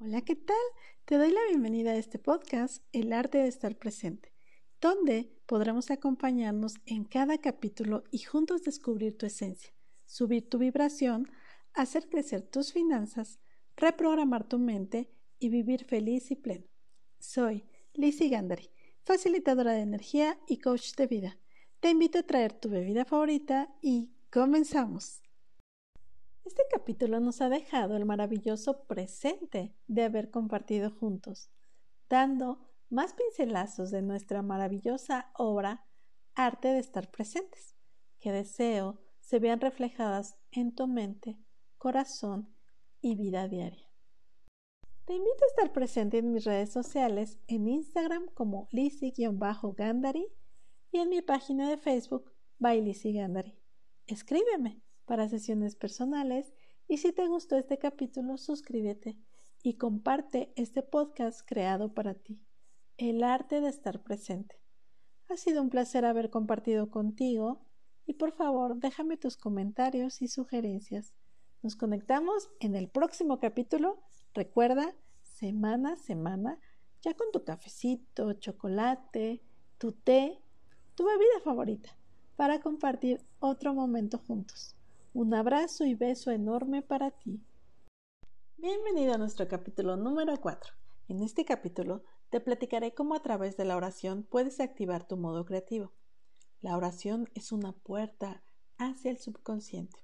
Hola, ¿qué tal? Te doy la bienvenida a este podcast, El arte de estar presente, donde podremos acompañarnos en cada capítulo y juntos descubrir tu esencia, subir tu vibración, hacer crecer tus finanzas, reprogramar tu mente y vivir feliz y pleno. Soy Lizzie Gandari, facilitadora de energía y coach de vida. Te invito a traer tu bebida favorita y comenzamos. Este capítulo nos ha dejado el maravilloso presente de haber compartido juntos, dando más pincelazos de nuestra maravillosa obra Arte de estar presentes, que deseo se vean reflejadas en tu mente, corazón y vida diaria. Te invito a estar presente en mis redes sociales en Instagram como Lizzie-Gandari y en mi página de Facebook by Gandari. Escríbeme para sesiones personales y si te gustó este capítulo, suscríbete y comparte este podcast creado para ti, el arte de estar presente. Ha sido un placer haber compartido contigo y por favor déjame tus comentarios y sugerencias. Nos conectamos en el próximo capítulo. Recuerda, semana a semana, ya con tu cafecito, chocolate, tu té, tu bebida favorita, para compartir otro momento juntos. Un abrazo y beso enorme para ti. Bienvenido a nuestro capítulo número 4. En este capítulo te platicaré cómo a través de la oración puedes activar tu modo creativo. La oración es una puerta hacia el subconsciente.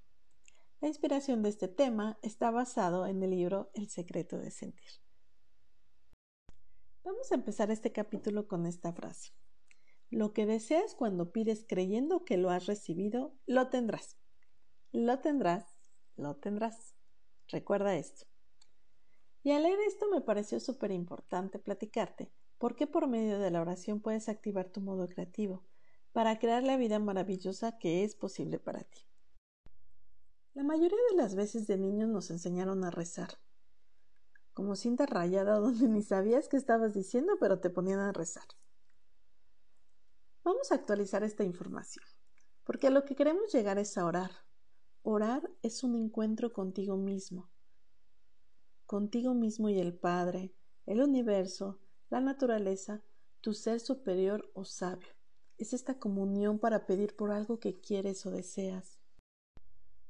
La inspiración de este tema está basado en el libro El secreto de sentir. Vamos a empezar este capítulo con esta frase. Lo que deseas cuando pides creyendo que lo has recibido, lo tendrás. Lo tendrás, lo tendrás. Recuerda esto. Y al leer esto me pareció súper importante platicarte por qué por medio de la oración puedes activar tu modo creativo para crear la vida maravillosa que es posible para ti. La mayoría de las veces de niños nos enseñaron a rezar, como cinta rayada donde ni sabías qué estabas diciendo, pero te ponían a rezar. Vamos a actualizar esta información, porque a lo que queremos llegar es a orar, Orar es un encuentro contigo mismo, contigo mismo y el Padre, el universo, la naturaleza, tu ser superior o sabio. Es esta comunión para pedir por algo que quieres o deseas.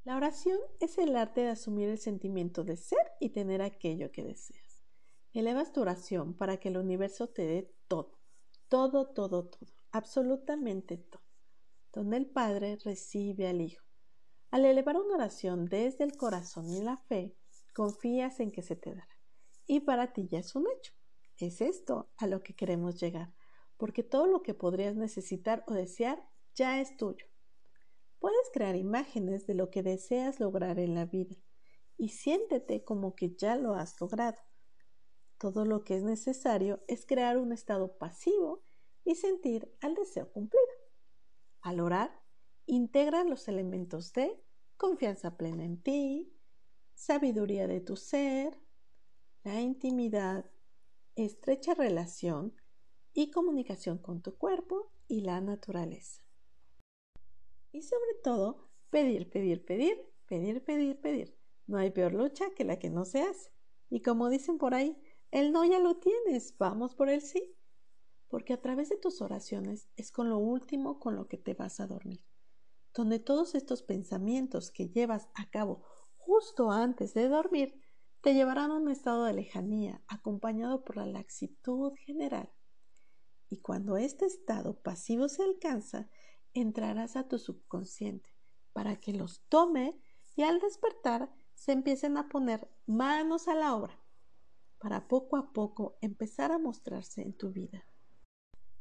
La oración es el arte de asumir el sentimiento de ser y tener aquello que deseas. Elevas tu oración para que el universo te dé todo, todo, todo, todo, absolutamente todo, donde el Padre recibe al Hijo al elevar una oración desde el corazón y la fe, confías en que se te dará. Y para ti ya es un hecho. Es esto a lo que queremos llegar, porque todo lo que podrías necesitar o desear ya es tuyo. Puedes crear imágenes de lo que deseas lograr en la vida y siéntete como que ya lo has logrado. Todo lo que es necesario es crear un estado pasivo y sentir al deseo cumplido. Al orar, integra los elementos de confianza plena en ti, sabiduría de tu ser, la intimidad, estrecha relación y comunicación con tu cuerpo y la naturaleza. Y sobre todo, pedir, pedir, pedir, pedir, pedir, pedir. No hay peor lucha que la que no se hace. Y como dicen por ahí, el no ya lo tienes, vamos por el sí. Porque a través de tus oraciones es con lo último con lo que te vas a dormir donde todos estos pensamientos que llevas a cabo justo antes de dormir te llevarán a un estado de lejanía acompañado por la laxitud general. Y cuando este estado pasivo se alcanza, entrarás a tu subconsciente para que los tome y al despertar se empiecen a poner manos a la obra para poco a poco empezar a mostrarse en tu vida.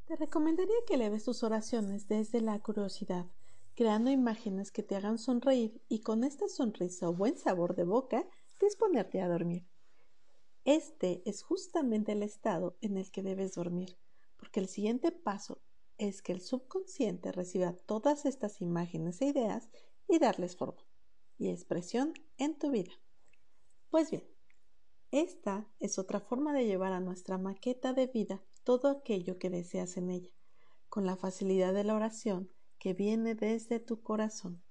Te recomendaría que leves tus oraciones desde la curiosidad, creando imágenes que te hagan sonreír y con esta sonrisa o buen sabor de boca disponerte a dormir. Este es justamente el estado en el que debes dormir, porque el siguiente paso es que el subconsciente reciba todas estas imágenes e ideas y darles forma y expresión en tu vida. Pues bien, esta es otra forma de llevar a nuestra maqueta de vida todo aquello que deseas en ella, con la facilidad de la oración que viene desde tu corazón.